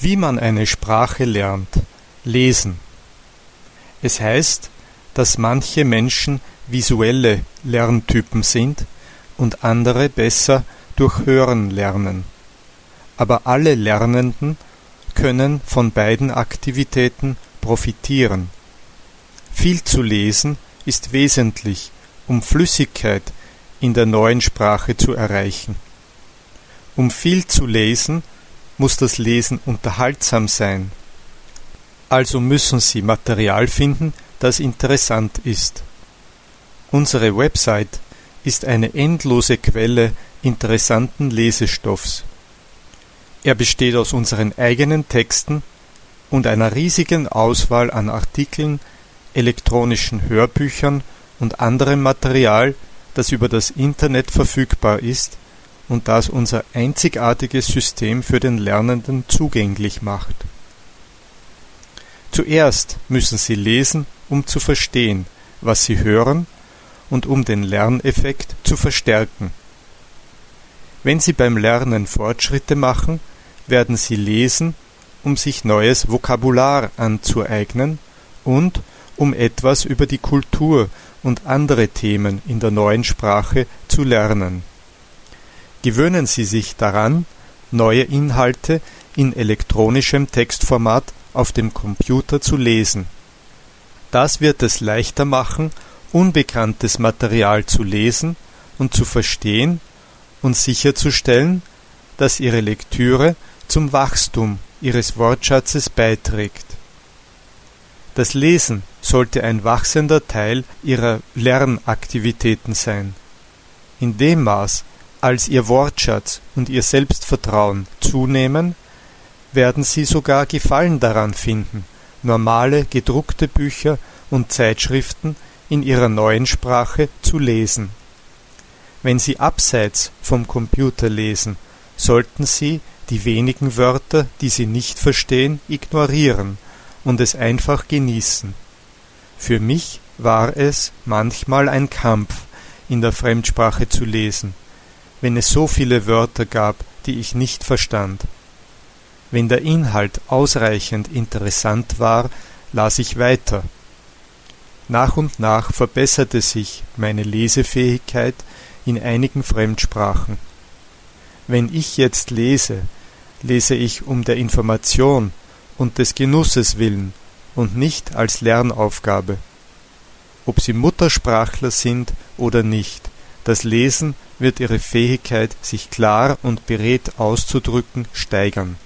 Wie man eine Sprache lernt. Lesen. Es heißt, dass manche Menschen visuelle Lerntypen sind und andere besser durch Hören lernen. Aber alle Lernenden können von beiden Aktivitäten profitieren. Viel zu lesen ist wesentlich, um Flüssigkeit in der neuen Sprache zu erreichen. Um viel zu lesen, muss das Lesen unterhaltsam sein. Also müssen Sie Material finden, das interessant ist. Unsere Website ist eine endlose Quelle interessanten Lesestoffs. Er besteht aus unseren eigenen Texten und einer riesigen Auswahl an Artikeln, elektronischen Hörbüchern und anderem Material, das über das Internet verfügbar ist und das unser einzigartiges System für den Lernenden zugänglich macht. Zuerst müssen Sie lesen, um zu verstehen, was Sie hören und um den Lerneffekt zu verstärken. Wenn Sie beim Lernen Fortschritte machen, werden Sie lesen, um sich neues Vokabular anzueignen und um etwas über die Kultur und andere Themen in der neuen Sprache zu lernen. Gewöhnen Sie sich daran, neue Inhalte in elektronischem Textformat auf dem Computer zu lesen. Das wird es leichter machen, unbekanntes Material zu lesen und zu verstehen und sicherzustellen, dass Ihre Lektüre zum Wachstum Ihres Wortschatzes beiträgt. Das Lesen sollte ein wachsender Teil Ihrer Lernaktivitäten sein. In dem Maß, als Ihr Wortschatz und Ihr Selbstvertrauen zunehmen, werden Sie sogar Gefallen daran finden, normale gedruckte Bücher und Zeitschriften in Ihrer neuen Sprache zu lesen. Wenn Sie abseits vom Computer lesen, sollten Sie die wenigen Wörter, die Sie nicht verstehen, ignorieren und es einfach genießen. Für mich war es manchmal ein Kampf, in der Fremdsprache zu lesen, wenn es so viele Wörter gab, die ich nicht verstand. Wenn der Inhalt ausreichend interessant war, las ich weiter. Nach und nach verbesserte sich meine Lesefähigkeit in einigen Fremdsprachen. Wenn ich jetzt lese, lese ich um der Information und des Genusses willen und nicht als Lernaufgabe. Ob Sie Muttersprachler sind oder nicht, das Lesen wird Ihre Fähigkeit, sich klar und beredt auszudrücken, steigern.